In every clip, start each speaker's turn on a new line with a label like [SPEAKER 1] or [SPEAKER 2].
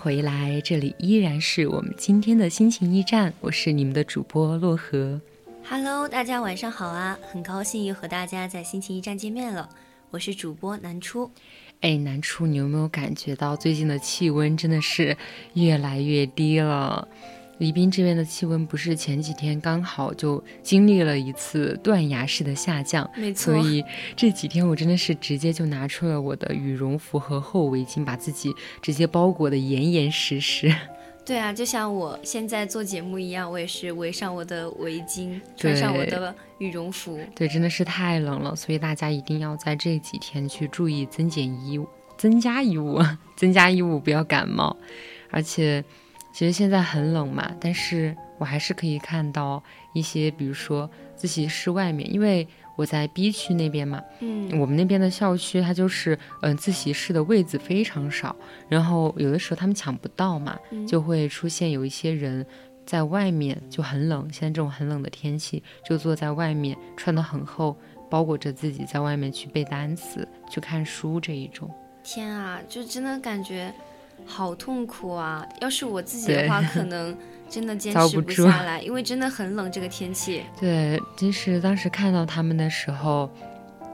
[SPEAKER 1] 回来，这里依然是我们今天的心情驿站，我是你们的主播洛河。
[SPEAKER 2] Hello，大家晚上好啊！很高兴又和大家在心情驿站见面了，我是主播南初。
[SPEAKER 1] 哎，南初，你有没有感觉到最近的气温真的是越来越低了？宜宾这边的气温不是前几天刚好就经历了一次断崖式的下降，
[SPEAKER 2] 没错
[SPEAKER 1] 所以这几天我真的是直接就拿出了我的羽绒服和厚围巾，把自己直接包裹得严严实实。
[SPEAKER 2] 对啊，就像我现在做节目一样，我也是围上我的围巾，穿上我的羽绒服。
[SPEAKER 1] 对，真的是太冷了，所以大家一定要在这几天去注意增减衣物，增加衣物，增加衣物，不要感冒。而且，其实现在很冷嘛，但是我还是可以看到一些，比如说自习室外面，因为我在 B 区那边嘛，
[SPEAKER 2] 嗯，
[SPEAKER 1] 我们那边的校区它就是，嗯、自习室的位子非常少，然后有的时候他们抢不到嘛，
[SPEAKER 2] 嗯
[SPEAKER 1] 就会出现有一些人在外面就很冷，现在这种很冷的天气，就坐在外面穿得很厚，包裹着自己在外面去背单词、去看书这一种。
[SPEAKER 2] 天啊，就真的感觉好痛苦啊！要是我自己的话，可能真的坚持不下来，因为真的很冷这个天气。
[SPEAKER 1] 对，其实当时看到他们的时候。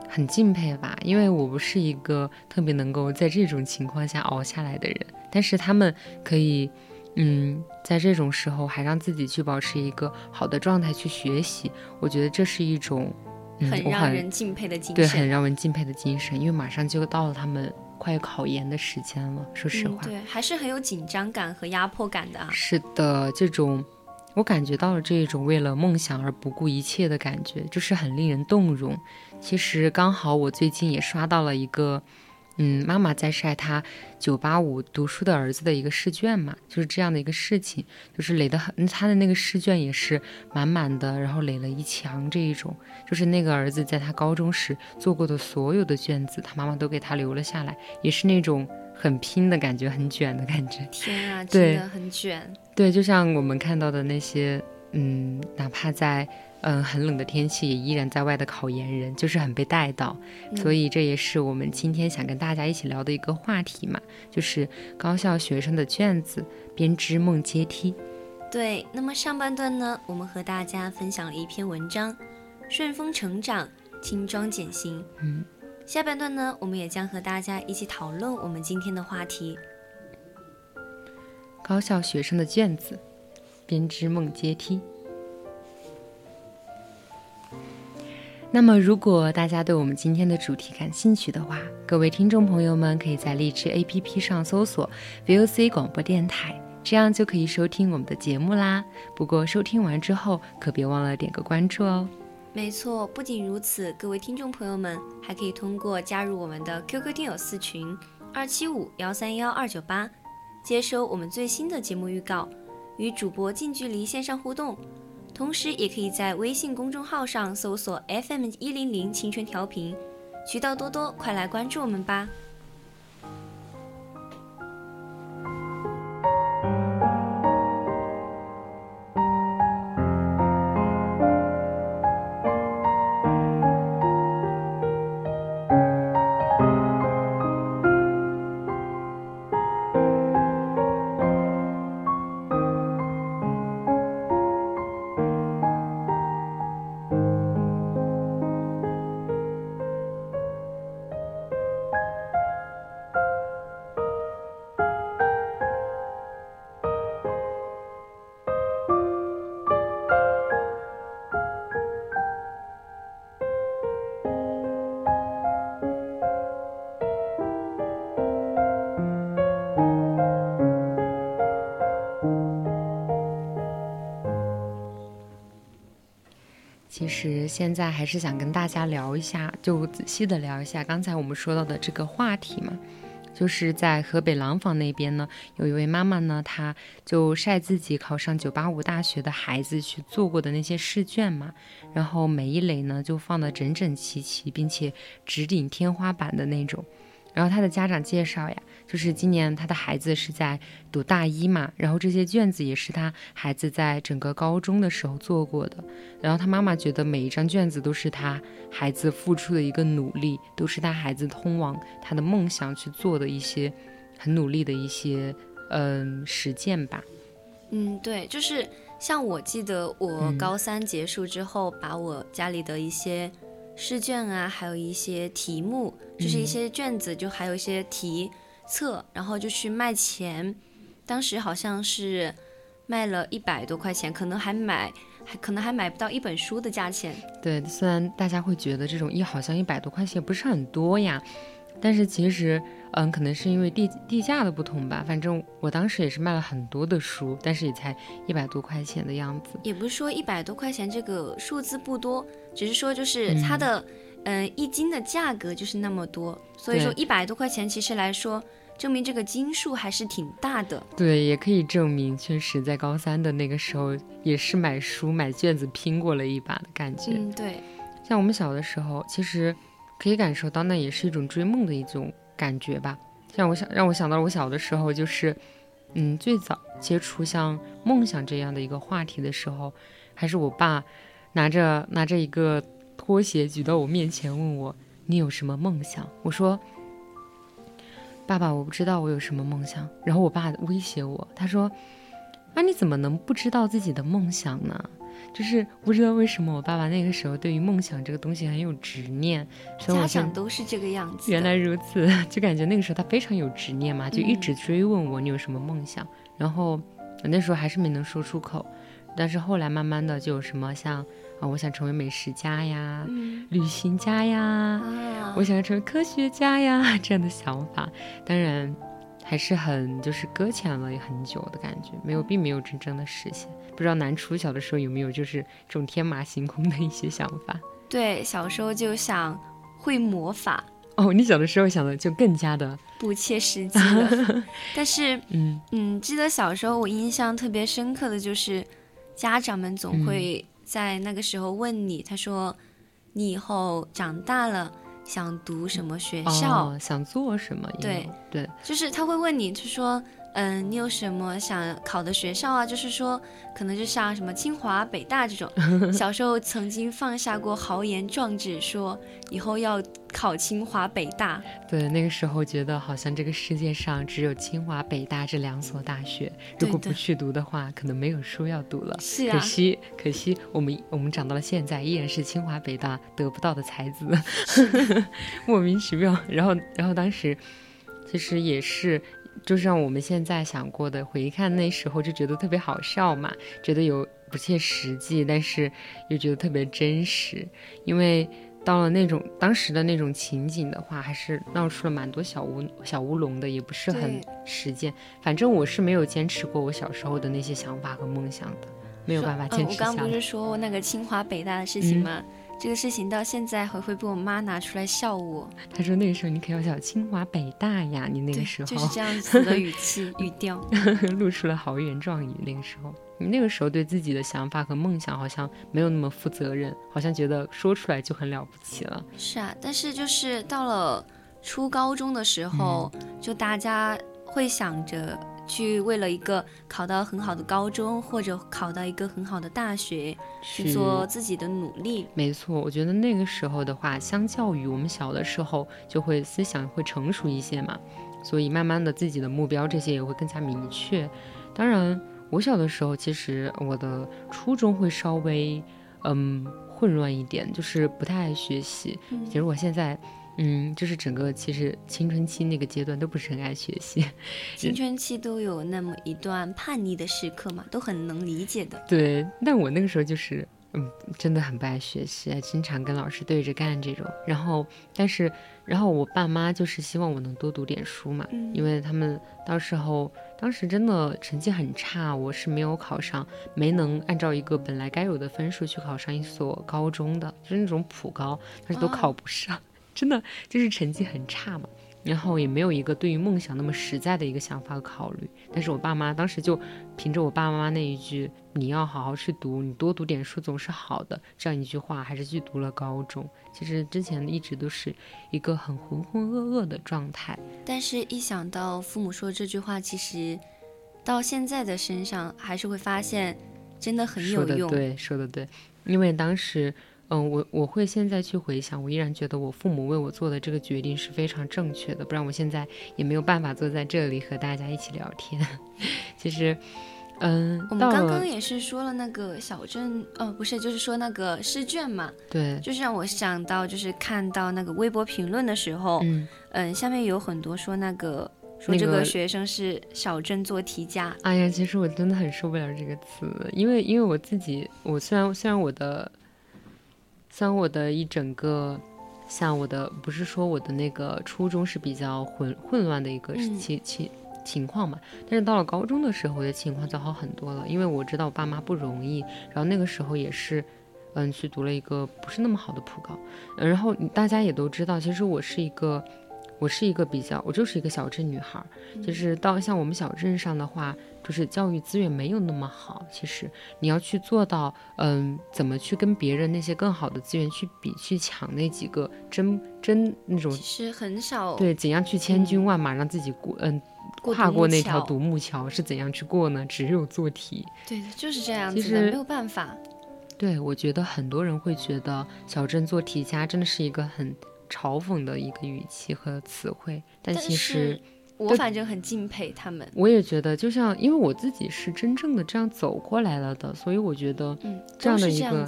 [SPEAKER 1] 很敬佩吧，因为我不是一个特别能够在这种情况下熬下来的人，但是他们可以，嗯，在这种时候还让自己去保持一个好的状态去学习，我觉得这是一种，嗯，
[SPEAKER 2] 很让人敬佩的精神
[SPEAKER 1] 对，
[SPEAKER 2] 神。
[SPEAKER 1] 很让人敬佩的精神，因为马上就到了他们快考研的时间了，说实话。
[SPEAKER 2] 嗯，对，还是很有紧张感和压迫感的啊。
[SPEAKER 1] 是的，这种我感觉到了这种为了梦想而不顾一切的感觉，就是很令人动容。其实刚好我最近也刷到了一个，嗯，妈妈在晒她九八五读书的儿子的一个试卷嘛，就是这样的一个事情，就是垒的很，他的那个试卷也是满满的，然后垒了一墙这一种，就是那个儿子在他高中时做过的所有的卷子，他妈妈都给他留了下来，也是那种很拼的感觉，很卷的感觉。
[SPEAKER 2] 天啊，真的很卷。
[SPEAKER 1] 对，就像我们看到的那些，嗯，哪怕在嗯很冷的天气，也依然在外的考研人，就是很被带到。所以这也是我们今天想跟大家一起聊的一个话题嘛，就是高校学生的卷子编织梦阶梯。
[SPEAKER 2] 对，那么上半段呢，我们和大家分享了一篇文章《顺风成长，轻装简行》。
[SPEAKER 1] 嗯，
[SPEAKER 2] 下半段呢，我们也将和大家一起讨论我们今天的话题。
[SPEAKER 1] 高校学生的卷子编织梦阶梯。那么，如果大家对我们今天的主题感兴趣的话，各位听众朋友们可以在荔枝 APP 上搜索 VOC 广播电台，这样就可以收听我们的节目啦。不过，收听完之后可别忘了点个关注哦。
[SPEAKER 2] 没错，不仅如此，各位听众朋友们还可以通过加入我们的 QQ 听友四群二七五幺三幺二九八，接收我们最新的节目预告，与主播近距离线上互动。同时，也可以在微信公众号上搜索 FM 一零零青春调频，渠道多多，快来关注我们吧。
[SPEAKER 1] 其实现在还是想跟大家聊一下，就仔细的聊一下刚才我们说到的这个话题嘛。就是在河北廊坊那边呢，有一位妈妈呢，她就晒自己考上985大学的孩子去做过的那些试卷嘛，然后每一垒呢就放的整整齐齐，并且直顶天花板的那种。然后他的家长介绍呀，就是今年他的孩子是在读大一嘛，然后这些卷子也是他孩子在整个高中的时候做过的。然后他妈妈觉得每一张卷子都是他孩子付出的一个努力，都是他孩子通往他的梦想去做的一些很努力的一些嗯实践吧。
[SPEAKER 2] 嗯，对，就是像我记得我
[SPEAKER 1] 嗯
[SPEAKER 2] 高三结束之后，把我家里的一些试卷啊，还有一些题目，就是一
[SPEAKER 1] 嗯
[SPEAKER 2] 些卷子，就还有一些题册，然后就去卖钱。当时好像是卖了一百多块钱，可能还买还可能还买不到一本书的价钱。
[SPEAKER 1] 对，虽然大家会觉得这种一好像一百多块钱不是很多呀，但是其实，嗯，可能是因为地地价的不同吧。反正我当时也是卖了很多的书，但是也才一百多块钱的样子。
[SPEAKER 2] 也不是说一百多块钱这个数字不多，只是说就是它
[SPEAKER 1] 嗯
[SPEAKER 2] 的，嗯、一斤的价格就是那么多，所以说一百多块钱其实来说，证明这个斤数还是挺大的。
[SPEAKER 1] 对，也可以证明，确实在高三的那个时候，也是买书买卷子拼过了一把的感觉。
[SPEAKER 2] 嗯，对，
[SPEAKER 1] 像我们小的时候，其实可以感受到，那也是一种追梦的一种感觉吧。像我想让我想到了我小的时候，就是，嗯，最早接触像梦想这样的一个话题的时候，还是我爸拿着拿着一个拖鞋举到我面前，问我你有什么梦想？我说。爸爸，我不知道我有什么梦想。然后我爸威胁我，他说：“啊，你怎么能不知道自己的梦想呢？”就是不知道为什么我爸爸那个时候对于梦想这个东西很有执念，所以
[SPEAKER 2] 家长都是这个样子。
[SPEAKER 1] 原来如此，就感觉那个时候他非常有执念嘛，就一直追问我你有什么梦想，然后我那时候还是没能说出口，但是后来慢慢的就有什么像啊，我想成为美食家呀、
[SPEAKER 2] 嗯
[SPEAKER 1] 旅行家呀，
[SPEAKER 2] 啊，
[SPEAKER 1] 我想要成为科学家呀 这样的想法，当然还是很就是搁浅了很久的感觉，没有并没有真正的实现。不知道南初小的时候有没有就是这种天马行空的一些想法？
[SPEAKER 2] 对，小时候就想会魔法，
[SPEAKER 1] 哦，你小的时候想的就更加的
[SPEAKER 2] 不切实际了。但是，
[SPEAKER 1] 嗯
[SPEAKER 2] 嗯，记得小时候我印象特别深刻的就是，家长们总
[SPEAKER 1] 嗯
[SPEAKER 2] 会在那个时候问你，他说你以后长大了想读什么学校？
[SPEAKER 1] 哦，想做什么？
[SPEAKER 2] 对
[SPEAKER 1] 对，
[SPEAKER 2] 就是他会问你，就说，嗯，你有什么想考的学校啊？就是说，可能就像什么清华、北大这种。小时候曾经放下过豪言壮志，说以后要考清华、北大。
[SPEAKER 1] 对，那个时候觉得好像这个世界上只有清华、北大这两所大学，如果不去读的话，可能没有书要读了。
[SPEAKER 2] 是啊，
[SPEAKER 1] 可惜，可惜，我们我们长到了现在，依然是清华北大得不到的才子 莫名其妙。然后，然后当时其实也是，就是让我们现在想过的，回看那时候就觉得特别好笑嘛，觉得有不切实际，但是又觉得特别真实，因为。到了那种当时的那种情景的话，还是闹出了蛮多小乌小乌龙的，也不是很实践。反正我是没有坚持过我小时候的那些想法和梦想的，没有办法
[SPEAKER 2] 嗯，
[SPEAKER 1] 坚持下来。
[SPEAKER 2] 我刚不是说那个清华、北大的事情吗？这个事情到现在还会被我妈拿出来笑我。
[SPEAKER 1] 她说那个时候你可要叫清华北大呀，你那个时，候、
[SPEAKER 2] 就是这样子的 语气语调。
[SPEAKER 1] 露出了豪言壮语。那个时候，你那个时候对自己的想法和梦想好像没有那么负责任，好像觉得说出来就很了不起了。
[SPEAKER 2] 是啊，但是就是到了初高中的时候，
[SPEAKER 1] 嗯
[SPEAKER 2] 就大家会想着去为了一个考到很好的高中或者考到一个很好的大学去做自己的努力。
[SPEAKER 1] 没错，我觉得那个时候的话，相较于我们小的时候，就会思想会成熟一些嘛，所以慢慢的自己的目标这些也会更加明确。当然，我小的时候，其实我的初中会稍微嗯混乱一点，就是不太爱学习。其实我现在。嗯，就是整个其实青春期那个阶段都不是很爱学习，
[SPEAKER 2] 青春期都有那么一段叛逆的时刻嘛，都很能理解的。
[SPEAKER 1] 对，但我那个时候就是，嗯，真的很不爱学习，经常跟老师对着干这种。然后，但是，然后我爸妈就是希望我能多读点书嘛，
[SPEAKER 2] 嗯
[SPEAKER 1] 因为他们到时候当时真的成绩很差，我是没有考上，没能按照一个本来该有的分数去考上一所高中的，就是那种普高，但是都
[SPEAKER 2] 哦
[SPEAKER 1] 考不上，真的就是成绩很差嘛。然后也没有一个对于梦想那么实在的一个想法和考虑，但是我爸妈当时就凭着我爸爸妈妈那一句“你要好好去读，你多读点书总是好的”这样一句话，还是去读了高中。其实之前一直都是一个很浑浑噩噩的状态。
[SPEAKER 2] 但是，一想到父母说这句话，其实到现在的身上，还是会发现真的很有用。
[SPEAKER 1] 的对，说的对，因为当时，嗯，我我会现在去回想，我依然觉得我父母为我做的这个决定是非常正确的，不然我现在也没有办法坐在这里和大家一起聊天。其实，嗯，
[SPEAKER 2] 我们刚刚也是说了那个小镇，呃，不是，就是说那个试卷嘛，
[SPEAKER 1] 对，
[SPEAKER 2] 就是让我想到，就是看到那个微博评论的时候，
[SPEAKER 1] 嗯，
[SPEAKER 2] 嗯，下面有很多说那个说
[SPEAKER 1] 那个
[SPEAKER 2] 这个学生是小镇做题家，
[SPEAKER 1] 哎呀，其实我真的很受不了这个词，因为因为我自己，我虽然虽然我的，虽然我的一整个，像我的不是说我的那个初中是比较混混乱的一个
[SPEAKER 2] 嗯
[SPEAKER 1] 情情情况嘛，但是到了高中的时候，我的情况就好很多了，因为我知道我爸妈不容易，然后那个时候也是。嗯，去读了一个不是那么好的普高，嗯然后大家也都知道，其实我是一个，我是一个比较，我就是一个小镇女孩儿，就是到像我们小镇上的话，就是教育资源没有那么好。其实你要去做到，嗯，怎么去跟别人那些更好的资源去比、去抢那几个真真那种
[SPEAKER 2] 其实很少
[SPEAKER 1] 对，怎样去千军万马让自己过，嗯，跨过那条独木桥是怎样去过呢？只有做题。
[SPEAKER 2] 对的，就是这样
[SPEAKER 1] 其
[SPEAKER 2] 子的，
[SPEAKER 1] 实
[SPEAKER 2] 没有办法。
[SPEAKER 1] 对，我觉得很多人会觉得小镇做题家真的是一个很嘲讽的一个语气和词汇，但
[SPEAKER 2] 但
[SPEAKER 1] 其实
[SPEAKER 2] 是我反正很敬佩他们，
[SPEAKER 1] 我也觉得，就像因为我自己是真正的这样走过来了的，所以我觉得
[SPEAKER 2] 嗯，
[SPEAKER 1] 这样的一个。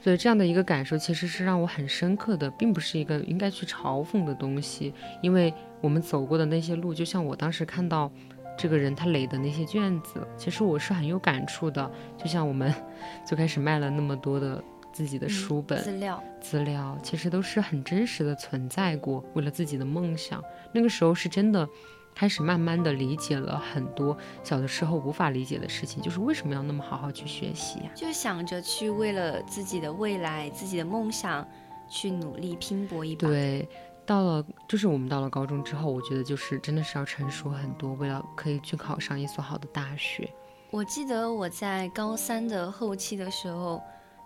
[SPEAKER 1] 所以这样的一个感受其实是让我很深刻的，并不是一个应该去嘲讽的东西，因为我们走过的那些路，就像我当时看到这个人他垒的那些卷子，其实我是很有感触的。就像我们 最开始卖了那么多的自己的
[SPEAKER 2] 嗯
[SPEAKER 1] 书本、
[SPEAKER 2] 资料，
[SPEAKER 1] 资料，其实都是很真实的存在过，为了自己的梦想。那个时候是真的开始慢慢的理解了很多小的时候无法理解的事情，就是为什么要那么好好去学习呀、
[SPEAKER 2] 就想着去为了自己的未来、自己的梦想去努力拼搏一把。
[SPEAKER 1] 对，到了就是我们到了高中之后，我觉得就是真的是要成熟很多，为了可以去考上一所好的大学。
[SPEAKER 2] 我记得我在高三的后期的时候，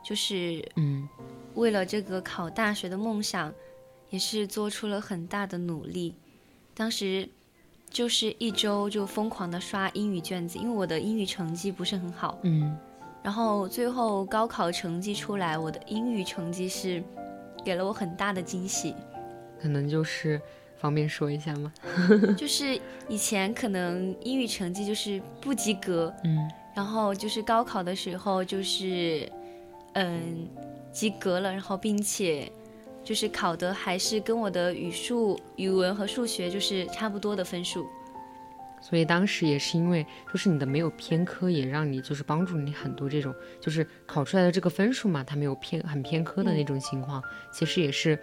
[SPEAKER 2] 就是
[SPEAKER 1] 嗯，
[SPEAKER 2] 为了这个考大学的梦想，也是做出了很大的努力。当时就是一周就疯狂的刷英语卷子，因为我的英语成绩不是很好。
[SPEAKER 1] 嗯，
[SPEAKER 2] 然后最后高考成绩出来，我的英语成绩是给了我很大的惊喜。
[SPEAKER 1] 可能就是方便说一下吗？
[SPEAKER 2] 就是以前可能英语成绩就是不及格，
[SPEAKER 1] 嗯
[SPEAKER 2] 然后就是高考的时候就是，嗯，及格了，然后并且就是考的还是跟我的语数、语文和数学就是差不多的分数。
[SPEAKER 1] 所以当时也是因为就是你的没有偏科，也让你就是帮助你很多这种就是考出来的这个分数嘛，它没有偏很偏科的那种情况，其实也是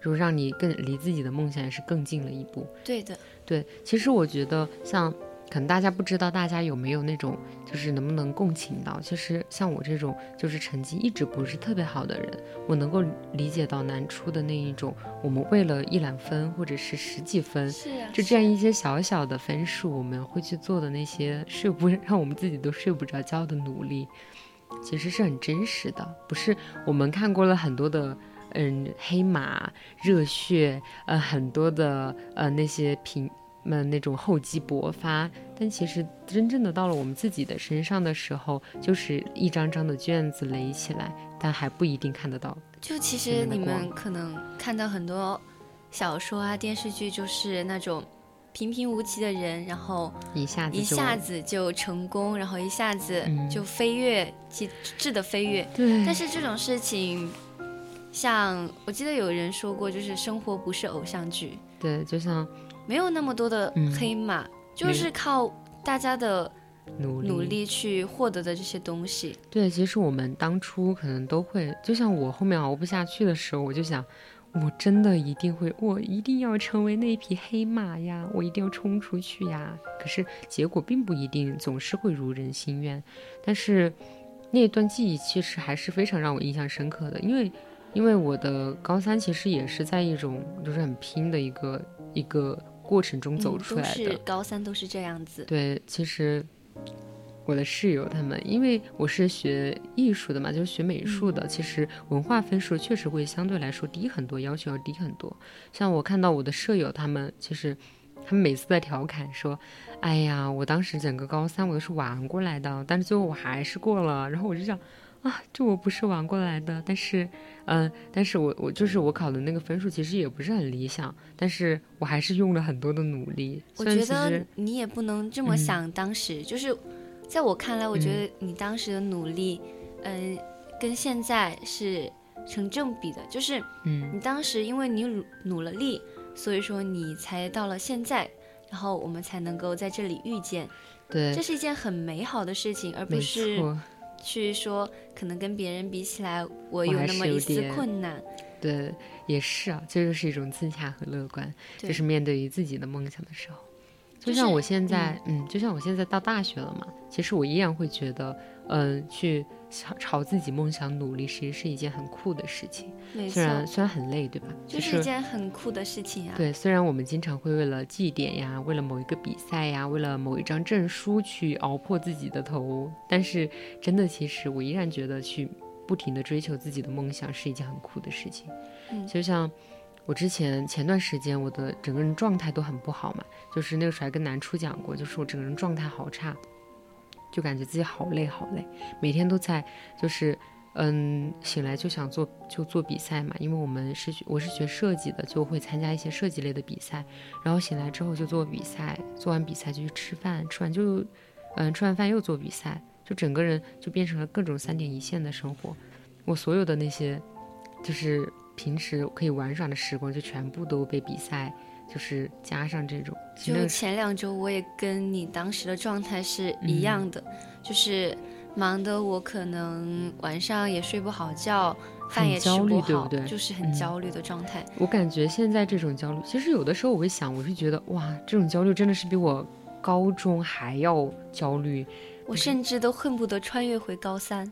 [SPEAKER 1] 就是让你更离自己的梦想也是更近了一步。
[SPEAKER 2] 对的，
[SPEAKER 1] 对，其实我觉得像可能大家不知道，大家有没有那种就是能不能共情到？其实像我这种就是成绩一直不是特别好的人，我能够理解到南初的那一种，我们为了一两分或者是十几分。
[SPEAKER 2] 是啊，
[SPEAKER 1] 就这样一些小小的分数，我们会去做的那些睡不 让我们自己都睡不着觉的努力，其实是很真实的。不是我们看过了很多的，嗯，黑马、热血，呃，很多的呃那些平，呃那种厚积薄发，但其实真正的到了我们自己的身上的时候，就是一张张的卷子垒起来，但还不一定看得到。
[SPEAKER 2] 就其实你们可能看到很多小说啊、电视剧，就是那种平平无奇的人，然后
[SPEAKER 1] 一下子
[SPEAKER 2] 一下子就成功，然后一下子
[SPEAKER 1] 嗯
[SPEAKER 2] 就飞跃，极致的飞跃。
[SPEAKER 1] 对，
[SPEAKER 2] 但是这种事情，像我记得有人说过，就是生活不是偶像剧，
[SPEAKER 1] 对，就像
[SPEAKER 2] 没有那么多的
[SPEAKER 1] 嗯
[SPEAKER 2] 黑马，就是靠大家的
[SPEAKER 1] 努力
[SPEAKER 2] 努力去获得的这些东西。
[SPEAKER 1] 对，其实我们当初可能都会，就像我后面熬不下去的时候，我就想，我真的一定会，我一定要成为那匹黑马呀，我一定要冲出去呀。可是结果并不一定总是会如人心愿，但是那段记忆其实还是非常让我印象深刻的，因为因为我的高三其实也是在一种就是很拼的一个一个过程中走
[SPEAKER 2] 嗯
[SPEAKER 1] 出来的。
[SPEAKER 2] 高三都是这样子。
[SPEAKER 1] 对，其实我的室友他们，因为我是学艺术的嘛，就是学美术的，其实文化分数确实会相对来说低很多，要求要低很多。像我看到我的舍友他们，其实他们每次在调侃说：“哎呀，我当时整个高三我都是玩过来的，但是最后我还是过了。”然后我就想。啊，这我不是玩过来的，但是，嗯、但是我我就是我考的那个分数其实也不是很理想，但是我还是用了很多的努力。
[SPEAKER 2] 我觉得你也不能这么
[SPEAKER 1] 嗯
[SPEAKER 2] 想，当时、就是在我看来，我觉得你当时的努力，嗯、跟现在是成正比的。就是
[SPEAKER 1] 嗯
[SPEAKER 2] 你当时因为你努努了力，所以说你才到了现在，然后我们才能够在这里遇见，
[SPEAKER 1] 对，
[SPEAKER 2] 这是一件很美好的事情，而不是
[SPEAKER 1] 错。
[SPEAKER 2] 去说可能跟别人比起来，我有那么一丝困难。
[SPEAKER 1] 对，也是啊，这就是一种自洽和乐观，
[SPEAKER 2] 对
[SPEAKER 1] 就是面对于自己的梦想的时候。
[SPEAKER 2] 就
[SPEAKER 1] 就是像我现在，嗯就像我现在到大学了嘛，其实我依然会觉得，嗯、去朝朝自己梦想努力，其实是一件很酷的事情。虽，然虽然很累，对吧？
[SPEAKER 2] 就是一件很酷的事情啊。
[SPEAKER 1] 对，虽然我们经常会为了绩点呀，为了某一个比赛呀，为了某一张证书去熬破自己的头，但是真的，其实我依然觉得去不停的追求自己的梦想是一件很酷的事情。
[SPEAKER 2] 嗯
[SPEAKER 1] 就像我之前前段时间我的整个人状态都很不好嘛，就是那个时候还跟南初讲过，就是我整个人状态好差，就感觉自己好累好累，每天都在就是。嗯，醒来就想做就做比赛嘛，因为我们是学我是学设计的，就会参加一些设计类的比赛。然后醒来之后就做比赛，做完比赛就去吃饭，吃完就嗯吃完饭又做比赛，就整个人就变成了各种三点一线的生活。我所有的那些就是平时可以玩耍的时光，就全部都被比赛就是加上这种。
[SPEAKER 2] 就
[SPEAKER 1] 个
[SPEAKER 2] 前两周，我也跟你当时的状态是
[SPEAKER 1] 嗯
[SPEAKER 2] 一样的，就是忙的我可能晚上也睡不好觉，饭也吃不好，
[SPEAKER 1] 对不对
[SPEAKER 2] 就是很
[SPEAKER 1] 嗯
[SPEAKER 2] 焦虑的状态。
[SPEAKER 1] 我感觉现在这种焦虑，其实有的时候我会想，我是觉得哇，这种焦虑真的是比我高中还要焦虑。
[SPEAKER 2] 我甚至都恨不得穿越回高三，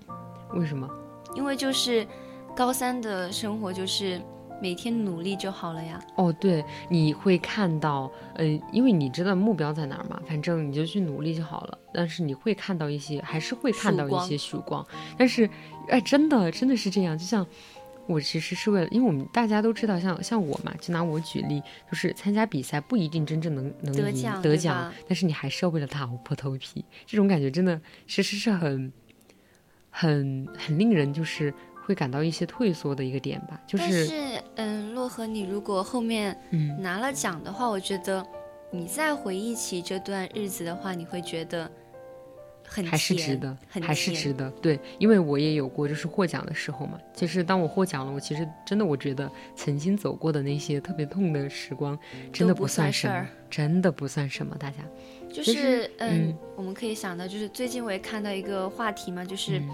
[SPEAKER 1] 为什么？
[SPEAKER 2] 因为就是高三的生活就是每天努力就好了呀。
[SPEAKER 1] 哦，对，你会看到，呃，因为你知道目标在哪儿嘛，反正你就去努力就好了。但是你会看到一些，还是会看到一些曙光。但是，哎，真的真的是这样。就像我其实是为了，因为我们大家都知道，像像我嘛，就拿我举例，就是参加比赛不一定真正能能赢
[SPEAKER 2] 得奖
[SPEAKER 1] 得奖，但是你还是要为了它熬破头皮。这种感觉真的其实是很很很令人就是会感到一些退缩的一个点吧。就
[SPEAKER 2] 但
[SPEAKER 1] 是
[SPEAKER 2] 是，嗯，洛河，你如果后面
[SPEAKER 1] 嗯。
[SPEAKER 2] 拿了奖的话，我觉得你再回忆起这段日子的话，你会觉得很
[SPEAKER 1] 还是值得，
[SPEAKER 2] 很
[SPEAKER 1] 还是值得。对，因为我也有过就是获奖的时候嘛。其实当我获奖了，我其实真的我觉得曾经走过的那些特别痛的时光，真的
[SPEAKER 2] 不
[SPEAKER 1] 算什么真的不算什么。大家，
[SPEAKER 2] 就是嗯
[SPEAKER 1] 嗯，
[SPEAKER 2] 我们可以想到，就是最近我也看到一个话题嘛，就是
[SPEAKER 1] 嗯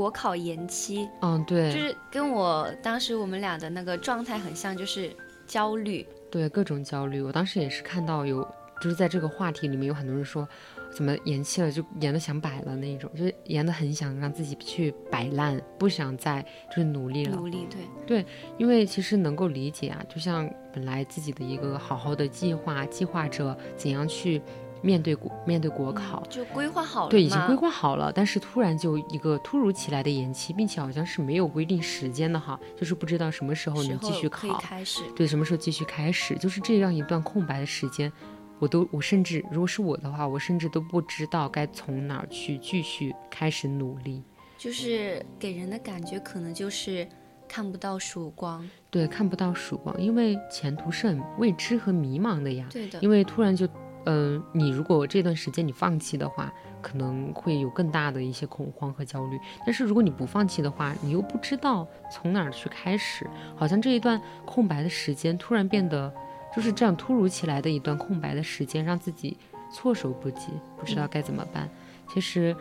[SPEAKER 2] 国考延期，
[SPEAKER 1] 嗯，对，
[SPEAKER 2] 就是跟我当时我们俩的那个状态很像，就是焦虑。
[SPEAKER 1] 对各种焦虑。我当时也是看到有，就是在这个话题里面有很多人说，怎么延期了就延的想摆了那种，就是延的很想让自己去摆烂，不想再就是努力了。
[SPEAKER 2] 努力对，
[SPEAKER 1] 因为其实能够理解啊，就像本来自己的一个好好的计划，计划着怎样去面对国面对国考，
[SPEAKER 2] 就规划好了，
[SPEAKER 1] 对，已经规划好了，但是突然就一个突如其来的延期，并且好像是没有规定时间的哈，就是不知道什么时候能继续考，
[SPEAKER 2] 开始。
[SPEAKER 1] 对，什么时候继续开始，就是这样一段空白的时间。我都，我甚至如果是我的话，我甚至都不知道该从哪儿去继续开始努力。
[SPEAKER 2] 就是给人的感觉可能就是看不到曙光。
[SPEAKER 1] 对，看不到曙光，因为前途是很未知和迷茫的呀。
[SPEAKER 2] 对的，
[SPEAKER 1] 因为突然就，嗯、你如果这段时间你放弃的话，可能会有更大的一些恐慌和焦虑。但是如果你不放弃的话，你又不知道从哪儿去开始，好像这一段空白的时间突然变得就是这样突如其来的一段空白的时间，让自己措手不及，不知道该怎么办。其实，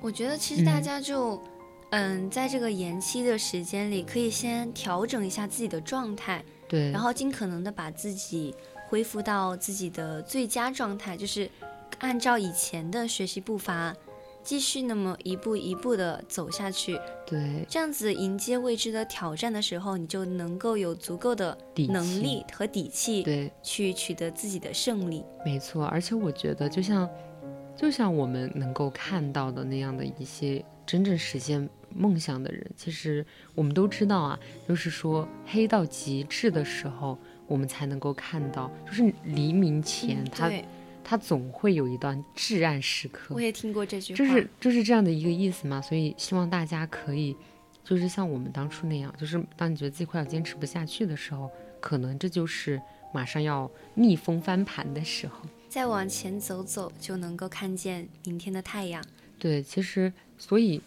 [SPEAKER 2] 我觉得其实大
[SPEAKER 1] 嗯
[SPEAKER 2] 家就，嗯，在这个延期的时间里，可以先调整一下自己的状态，
[SPEAKER 1] 对，
[SPEAKER 2] 然后尽可能的把自己恢复到自己的最佳状态，就是按照以前的学习步伐，继续那么一步一步的走下去。
[SPEAKER 1] 对，
[SPEAKER 2] 这样子迎接未知的挑战的时候，你就能够有足够的
[SPEAKER 1] 底
[SPEAKER 2] 能力和底气
[SPEAKER 1] 对，
[SPEAKER 2] 去取得自己的胜利。
[SPEAKER 1] 没错。而且我觉得，就像就像我们能够看到的那样的一些真正实现梦想的人，其实我们都知道啊，就是说黑到极致的时候，我们才能够看到，就是黎明前
[SPEAKER 2] 嗯
[SPEAKER 1] 他、
[SPEAKER 2] 对，
[SPEAKER 1] 他总会有一段至暗时刻
[SPEAKER 2] 我。也听过这句话，
[SPEAKER 1] 就是就是这样的一个意思嘛，所以希望大家可以，就是像我们当初那样，就是当你觉得自己快要坚持不下去的时候，可能这就是马上要逆风翻盘的时候。
[SPEAKER 2] 再往前走走，就能够看见明天的太阳。
[SPEAKER 1] 对，其实所以，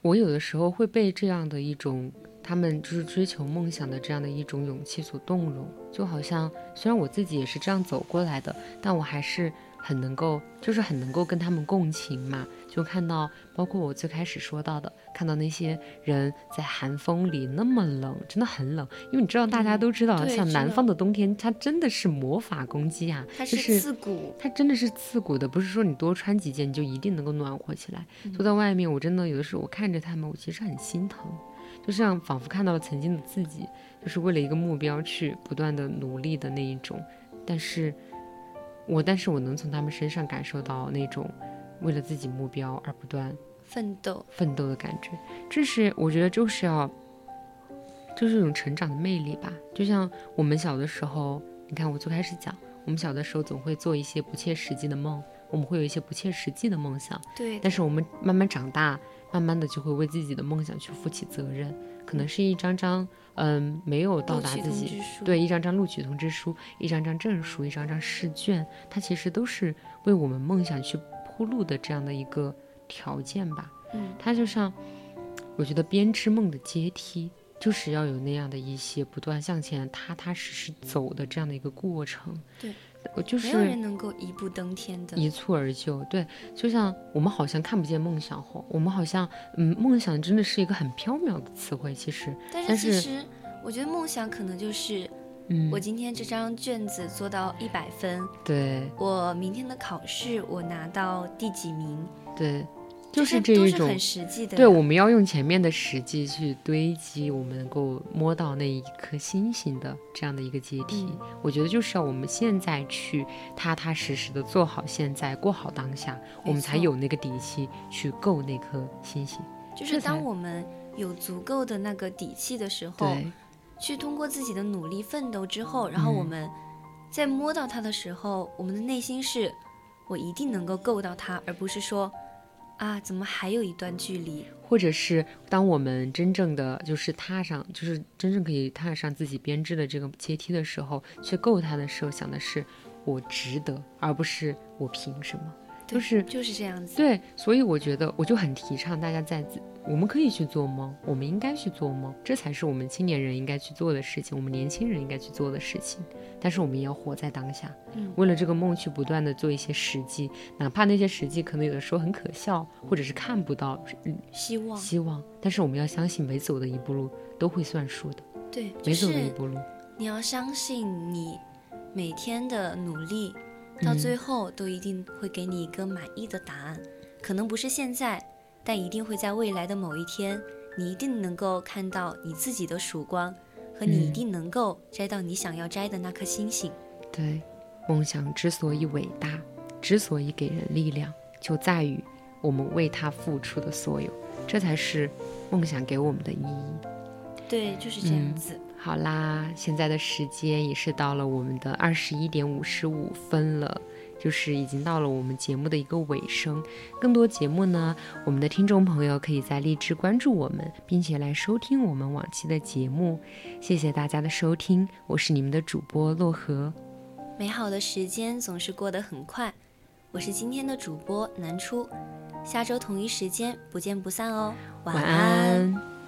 [SPEAKER 1] 我有的时候会被这样的一种他们就是追求梦想的这样的一种勇气所动容，就好像虽然我自己也是这样走过来的，但我还是很能够，就是很能够跟他们共情嘛。就看到，包括我最开始说到的，看到那些人在寒风里那么冷，真的很冷，因为你知道，大家都知道，像南方的冬天，它真的是魔法攻击啊，
[SPEAKER 2] 它
[SPEAKER 1] 就是
[SPEAKER 2] 刺骨，
[SPEAKER 1] 它真的是刺骨的，不是说你多穿几件你就一定能够暖和起来。
[SPEAKER 2] 嗯
[SPEAKER 1] 坐在外面，我真的有的时候我看着他们，我其实很心疼，就像仿佛看到了曾经的自己，就是为了一个目标去不断的努力的那一种。但是，我但是我能从他们身上感受到那种为了自己目标而不断
[SPEAKER 2] 奋斗。
[SPEAKER 1] 奋斗的感觉。这是我觉得就是要，就是一种成长的魅力吧。就像我们小的时候，你看我最开始讲，我们小的时候总会做一些不切实际的梦，我们会有一些不切实际的梦想，
[SPEAKER 2] 对，
[SPEAKER 1] 但是我们慢慢长大，慢慢的就会为自己的梦想去负起责任，可能是一张张嗯没有到达自己对一张张录取通知书，一张张证书，一张张试卷，它其实都是为我们梦想去铺路的这样的一个条件吧。
[SPEAKER 2] 嗯，
[SPEAKER 1] 它就像我觉得编织梦的阶梯。就是要有那样的一些不断向前踏踏实实走的这样的一个过程。
[SPEAKER 2] 对，
[SPEAKER 1] 我就是
[SPEAKER 2] 没有人能够一步登天的。
[SPEAKER 1] 一蹴而就。对，就像我们好像看不见梦想后，我们好像嗯，梦想真的是一个很缥缈的词汇。其实，
[SPEAKER 2] 但
[SPEAKER 1] 但是
[SPEAKER 2] 是其实，我觉得梦想可能就是，
[SPEAKER 1] 嗯，
[SPEAKER 2] 我今天这张卷子做到一百分，
[SPEAKER 1] 对
[SPEAKER 2] 我明天的考试我拿到第几名，
[SPEAKER 1] 对，就是
[SPEAKER 2] 这
[SPEAKER 1] 这一种
[SPEAKER 2] 很。实际的。
[SPEAKER 1] 对，我们要用前面的实际去堆积，我们能够摸到那一颗星星的这样的一个阶梯。
[SPEAKER 2] 嗯
[SPEAKER 1] 我觉得就是要我们现在去踏踏实实的做好现在，过好当下，我们才有那个底气去够那颗星星。
[SPEAKER 2] 就是当我们有足够的那个底气的时候，
[SPEAKER 1] 对，
[SPEAKER 2] 去通过自己的努力奋斗之后，然后我
[SPEAKER 1] 嗯
[SPEAKER 2] 们在摸到它的时候，我们的内心是，我一定能够够到它，而不是说，啊，怎么还有一段距离？
[SPEAKER 1] 或者是当我们真正的就是踏上，就是真正可以踏上自己编织的这个阶梯的时候，去够它的时候，想的是我值得，而不是我凭什么。
[SPEAKER 2] 对
[SPEAKER 1] 就是
[SPEAKER 2] 就是这样子。
[SPEAKER 1] 对，所以我觉得我就很提倡大家在自，我们可以去做梦，我们应该去做梦，这才是我们青年人应该去做的事情，我们年轻人应该去做的事情。但是我们也要活在当下，
[SPEAKER 2] 嗯
[SPEAKER 1] 为了这个梦去不断的做一些实际，哪怕那些实际可能有的时候很可笑，或者是看不到嗯
[SPEAKER 2] 希望
[SPEAKER 1] 希望，但是我们要相信每走的一步路都会算数的，
[SPEAKER 2] 对，
[SPEAKER 1] 每
[SPEAKER 2] 就是
[SPEAKER 1] 走的一步路，
[SPEAKER 2] 你要相信你每天的努力，到
[SPEAKER 1] 嗯
[SPEAKER 2] 最后都一定会给你一个满意的答案。可能不是现在，但一定会在未来的某一天，你一定能够看到你自己的曙光，和你一
[SPEAKER 1] 嗯
[SPEAKER 2] 定能够摘到你想要摘的那颗星星。
[SPEAKER 1] 对，梦想之所以伟大，之所以给人力量，就在于我们为它付出的所有，这才是梦想给我们的意义。
[SPEAKER 2] 对，就是这样
[SPEAKER 1] 嗯
[SPEAKER 2] 子。
[SPEAKER 1] 好啦，现在的时间也是到了我们的二十一点五十五分了，就是已经到了我们节目的一个尾声。更多节目呢，我们的听众朋友可以在荔枝关注我们，并且来收听我们往期的节目。谢谢大家的收听，我是你们的主播洛河。
[SPEAKER 2] 美好的时间总是过得很快，我是今天的主播南初，下周同一时间不见不散哦，
[SPEAKER 1] 晚安